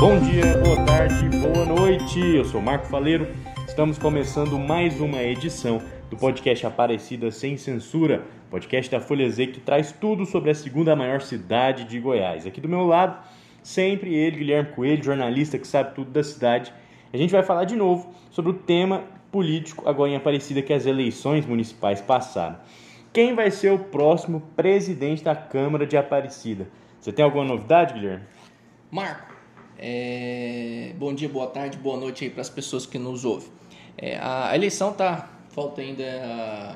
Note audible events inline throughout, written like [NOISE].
Bom dia, boa tarde, boa noite. Eu sou Marco Faleiro. Estamos começando mais uma edição do podcast Aparecida Sem Censura, podcast da Folha Z que traz tudo sobre a segunda maior cidade de Goiás. Aqui do meu lado, sempre ele, Guilherme Coelho, jornalista que sabe tudo da cidade. A gente vai falar de novo sobre o tema político agora em Aparecida que as eleições municipais passaram. Quem vai ser o próximo presidente da Câmara de Aparecida? Você tem alguma novidade, Guilherme? Marco, é, bom dia, boa tarde, boa noite aí para as pessoas que nos ouvem. É, a eleição tá falta ainda,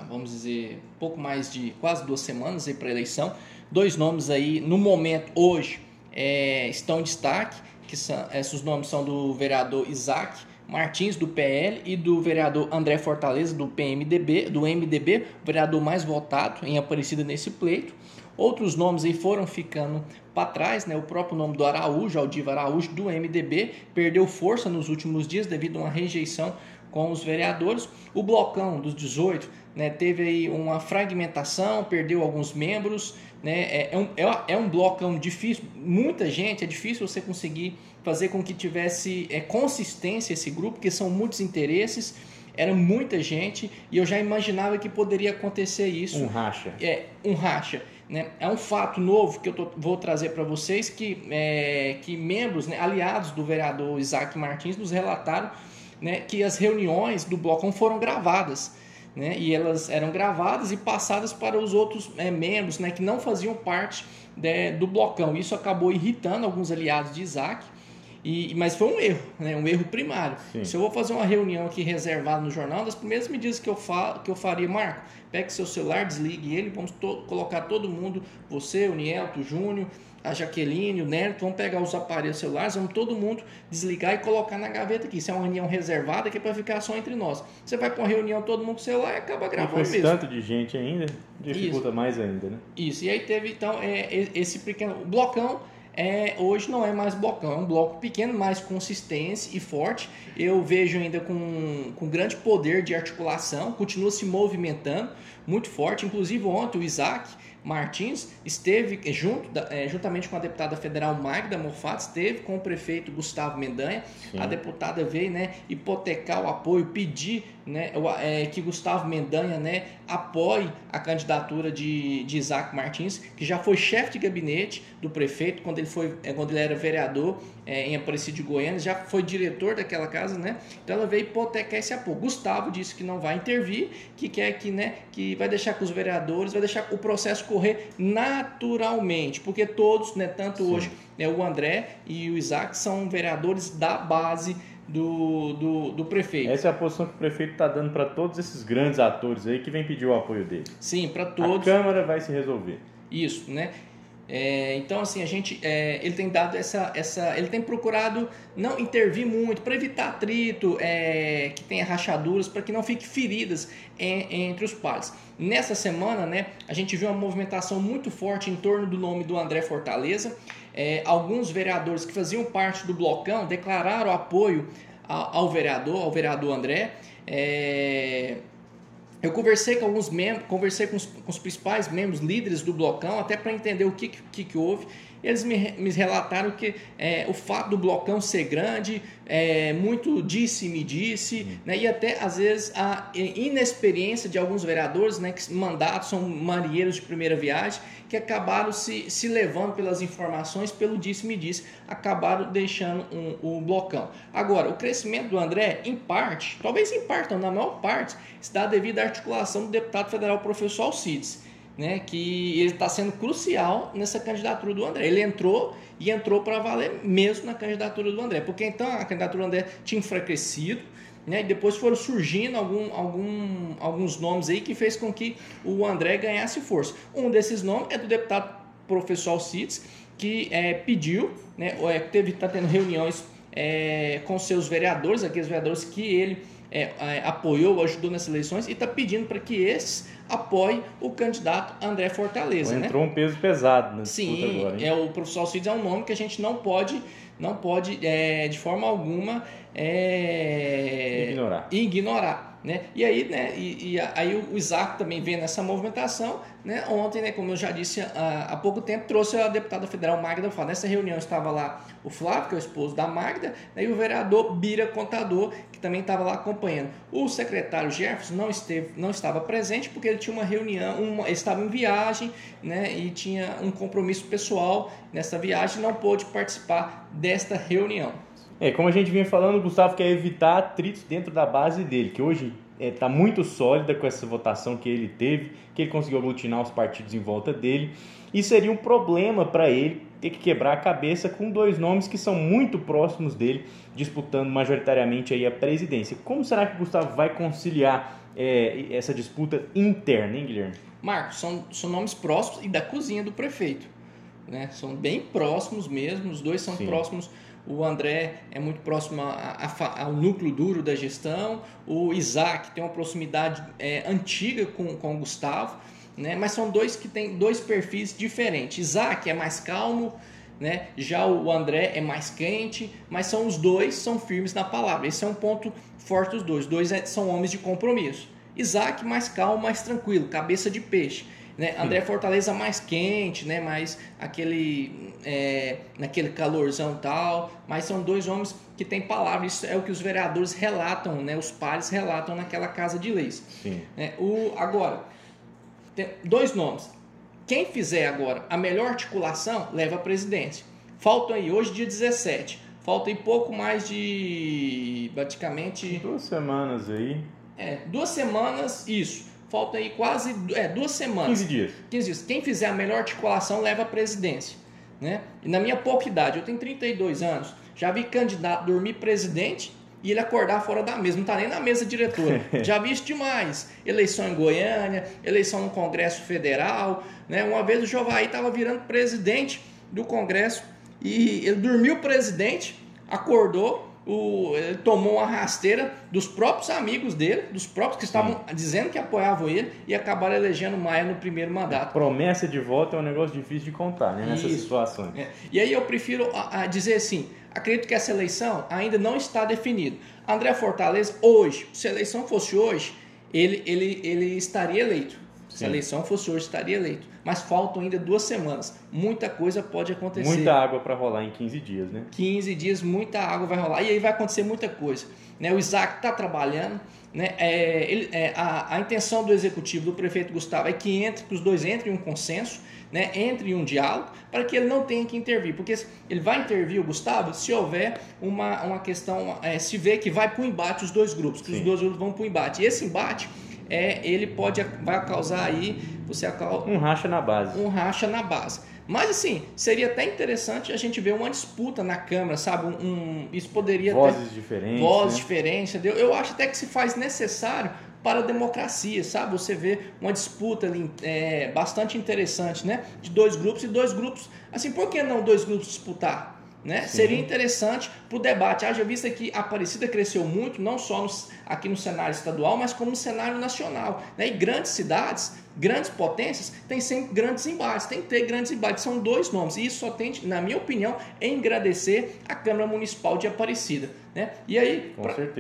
vamos dizer, pouco mais de quase duas semanas para a eleição. Dois nomes aí no momento hoje é, estão em destaque, que são esses nomes são do vereador Isaac Martins do PL e do vereador André Fortaleza do PMDB, do MDB, vereador mais votado em Aparecida nesse pleito. Outros nomes aí foram ficando para trás, né? O próprio nome do Araújo, Aldiva Araújo, do MDB, perdeu força nos últimos dias devido a uma rejeição com os vereadores. O blocão dos 18 né, teve aí uma fragmentação, perdeu alguns membros. Né, é, é, um, é, é um blocão difícil, muita gente, é difícil você conseguir fazer com que tivesse é, consistência esse grupo, porque são muitos interesses era muita gente e eu já imaginava que poderia acontecer isso. Um racha. É, um racha. Né? É um fato novo que eu tô, vou trazer para vocês que, é, que membros, né, aliados do vereador Isaac Martins, nos relataram né, que as reuniões do Blocão foram gravadas. Né, e elas eram gravadas e passadas para os outros é, membros né, que não faziam parte né, do blocão. Isso acabou irritando alguns aliados de Isaac, e, mas foi um erro, né? um erro primário. Sim. Se eu vou fazer uma reunião aqui reservada no jornal, das primeiras medidas que eu, fa que eu faria, Marco, pegue seu celular, desligue ele, vamos to colocar todo mundo, você, o Nielto, o Júnior, a Jaqueline, o Neto, vamos pegar os aparelhos celulares, vamos todo mundo desligar e colocar na gaveta aqui. Isso é uma reunião reservada que é para ficar só entre nós. Você vai para uma reunião todo mundo com o celular e acaba gravando e mesmo. tanto de gente ainda, dificulta Isso. mais ainda, né? Isso, e aí teve então é, esse pequeno blocão é, hoje não é mais blocão, é um bloco pequeno, mais consistência e forte. Eu vejo ainda com, com grande poder de articulação, continua se movimentando muito forte. Inclusive ontem o Isaac Martins esteve junto, é, juntamente com a deputada federal Magda Mofato, esteve com o prefeito Gustavo Mendanha. Sim. A deputada veio né, hipotecar o apoio, pedir né, é, que Gustavo Mendanha né, apoie a candidatura de, de Isaac Martins, que já foi chefe de gabinete do prefeito quando ele, foi, é, quando ele era vereador em Aparecido de Goiânia, já foi diretor daquela casa, né? Então ela veio hipotecar esse apoio. Gustavo disse que não vai intervir, que quer que, né, que vai deixar com os vereadores, vai deixar o processo correr naturalmente, porque todos, né, tanto Sim. hoje né, o André e o Isaac são vereadores da base do, do, do, prefeito. Essa é a posição que o prefeito está dando para todos esses grandes atores aí que vem pedir o apoio dele. Sim, para todos. A Câmara vai se resolver. Isso, né? É, então assim a gente é, ele tem dado essa, essa ele tem procurado não intervir muito para evitar atrito é, que tenha rachaduras para que não fique feridas em, entre os pares. Nessa semana né a gente viu uma movimentação muito forte em torno do nome do André Fortaleza. É, alguns vereadores que faziam parte do blocão declararam apoio ao, ao vereador ao vereador André. É, eu conversei com alguns membros, conversei com os, com os principais membros, líderes do blocão, até para entender o que, que, que houve. Eles me, me relataram que é, o fato do blocão ser grande, é, muito disse me disse, né, e até às vezes a inexperiência de alguns vereadores, né, que mandatos são marinheiros de primeira viagem, que acabaram se, se levando pelas informações, pelo disse-me disse, acabaram deixando um, um blocão. Agora, o crescimento do André, em parte, talvez em parte, não, na maior parte, está devido à articulação do deputado federal professor Alcides né, que ele está sendo crucial nessa candidatura do André. Ele entrou e entrou para valer mesmo na candidatura do André, porque então a candidatura do André tinha enfraquecido, né, e depois foram surgindo algum, algum, alguns nomes aí que fez com que o André ganhasse força. Um desses nomes é do deputado professor Alcides, que é, pediu, né, é, teve está tendo reuniões é, com seus vereadores, aqueles vereadores que ele é, é, apoiou, ajudou nessas eleições e está pedindo para que esses apoiem o candidato André Fortaleza. Né? Entrou né? um peso pesado Sim, agora, é, o professor Alcides é um nome que a gente não pode, não pode é, de forma alguma é, ignorar. ignorar. Né? E aí, né, e, e aí o Isaac também vendo essa movimentação, né, ontem, né, como eu já disse há, há pouco tempo, trouxe a deputada federal Magda Fala. Nessa reunião estava lá o Flávio, que é o esposo da Magda, né, e o vereador Bira Contador, que também estava lá acompanhando. O secretário Jefferson não, esteve, não estava presente porque ele tinha uma reunião, uma, estava em viagem né, e tinha um compromisso pessoal nessa viagem não pôde participar desta reunião. É, como a gente vinha falando, o Gustavo quer evitar atritos dentro da base dele, que hoje está é, tá muito sólida com essa votação que ele teve, que ele conseguiu aglutinar os partidos em volta dele. E seria um problema para ele ter que quebrar a cabeça com dois nomes que são muito próximos dele, disputando majoritariamente aí a presidência. Como será que o Gustavo vai conciliar é, essa disputa interna, hein, Guilherme? Marcos, são, são nomes próximos e da cozinha do prefeito. Né? São bem próximos mesmo, os dois são Sim. próximos o André é muito próximo a, a, ao núcleo duro da gestão, o Isaac tem uma proximidade é, antiga com, com o Gustavo, né? mas são dois que têm dois perfis diferentes. Isaac é mais calmo, né? já o André é mais quente, mas são os dois são firmes na palavra. Esse é um ponto forte dos dois. Os dois é, são homens de compromisso. Isaac mais calmo, mais tranquilo, cabeça de peixe. Né? André Fortaleza mais quente, né? mais aquele é, naquele calorzão tal, mas são dois homens que têm palavras, isso é o que os vereadores relatam, né? os pares relatam naquela casa de leis. Sim. É, o, agora, tem dois nomes. Quem fizer agora a melhor articulação leva a presidência. Faltam aí, hoje dia 17, falta aí pouco mais de praticamente... Duas semanas aí. É, duas semanas, isso falta aí quase é, duas semanas. 15 dias. 15 dias. Quem fizer a melhor articulação leva a presidência. Né? E na minha pouca idade, eu tenho 32 anos, já vi candidato dormir presidente e ele acordar fora da mesa, não está nem na mesa diretora. [LAUGHS] já vi isso demais. Eleição em Goiânia, eleição no Congresso Federal. Né? Uma vez o Jovaí estava virando presidente do Congresso e ele dormiu presidente, acordou, o, ele tomou uma rasteira dos próprios amigos dele, dos próprios que estavam Sim. dizendo que apoiavam ele e acabaram elegendo Maia no primeiro mandato. A promessa de voto é um negócio difícil de contar, né? Nessas Isso. situações. É. E aí eu prefiro a, a dizer assim: acredito que essa eleição ainda não está definida. André Fortaleza, hoje, se a eleição fosse hoje, ele, ele, ele estaria eleito. Sim. Se a eleição fosse hoje, estaria eleito mas faltam ainda duas semanas. Muita coisa pode acontecer. Muita água para rolar em 15 dias, né? 15 dias, muita água vai rolar. E aí vai acontecer muita coisa. Né? O Isaac está trabalhando. Né? É, ele, é, a, a, intenção do executivo, do prefeito Gustavo, é que, entre, que os dois entrem em um consenso, né? entre em um diálogo, para que ele não tenha que intervir. Porque ele vai intervir, o Gustavo, se houver uma, uma questão, é, se vê que vai para o embate os dois grupos, que Sim. os dois grupos vão para o embate. E esse embate é, ele pode vai causar aí você um racha na base. Um racha na base. Mas assim, seria até interessante a gente ver uma disputa na Câmara, sabe? Um, um isso poderia Vozes ter, diferentes. Vozes né? diferentes, entendeu? Eu acho até que se faz necessário para a democracia, sabe? Você vê uma disputa ali é, bastante interessante, né? De dois grupos e dois grupos. Assim, por que não dois grupos disputar? Né? Seria interessante para o debate. Haja vista que a Aparecida cresceu muito, não só no, aqui no cenário estadual, mas como no cenário nacional. Né? E grandes cidades, grandes potências, têm sempre grandes embates, tem que ter grandes embates. São dois nomes. E isso só tem, na minha opinião, engrandecer a Câmara Municipal de Aparecida. Né? E aí,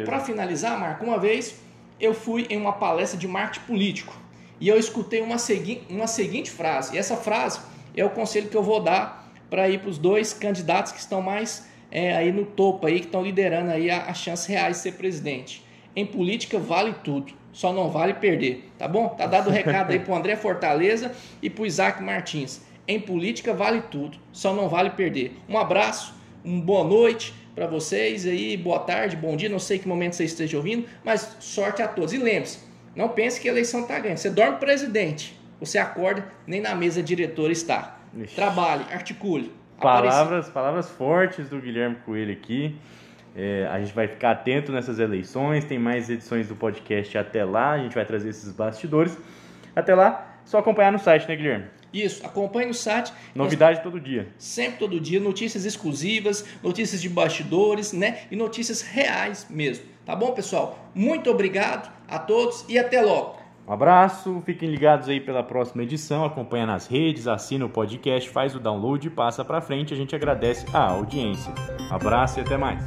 para finalizar, Marco, uma vez eu fui em uma palestra de marketing político e eu escutei uma, segui uma seguinte frase. E essa frase é o conselho que eu vou dar para ir para os dois candidatos que estão mais é, aí no topo aí, que estão liderando aí a, a chance reais de ser presidente. Em política vale tudo, só não vale perder, tá bom? Tá dado o recado aí para o [LAUGHS] André Fortaleza e para o Isaac Martins. Em política vale tudo, só não vale perder. Um abraço, uma boa noite para vocês aí, boa tarde, bom dia, não sei que momento você esteja ouvindo, mas sorte a todos. E lembre-se, não pense que a eleição está ganhando. Você dorme presidente, você acorda, nem na mesa diretora está. Ixi. Trabalhe, articule. Palavras, palavras fortes do Guilherme Coelho aqui. É, a gente vai ficar atento nessas eleições. Tem mais edições do podcast até lá. A gente vai trazer esses bastidores. Até lá, só acompanhar no site, né, Guilherme? Isso, acompanhe no site. Novidade todo dia. Sempre todo dia, notícias exclusivas, notícias de bastidores, né? E notícias reais mesmo. Tá bom, pessoal? Muito obrigado a todos e até logo. Um abraço, fiquem ligados aí pela próxima edição, acompanha nas redes, assina o podcast, faz o download e passa para frente. A gente agradece a audiência. Abraço e até mais.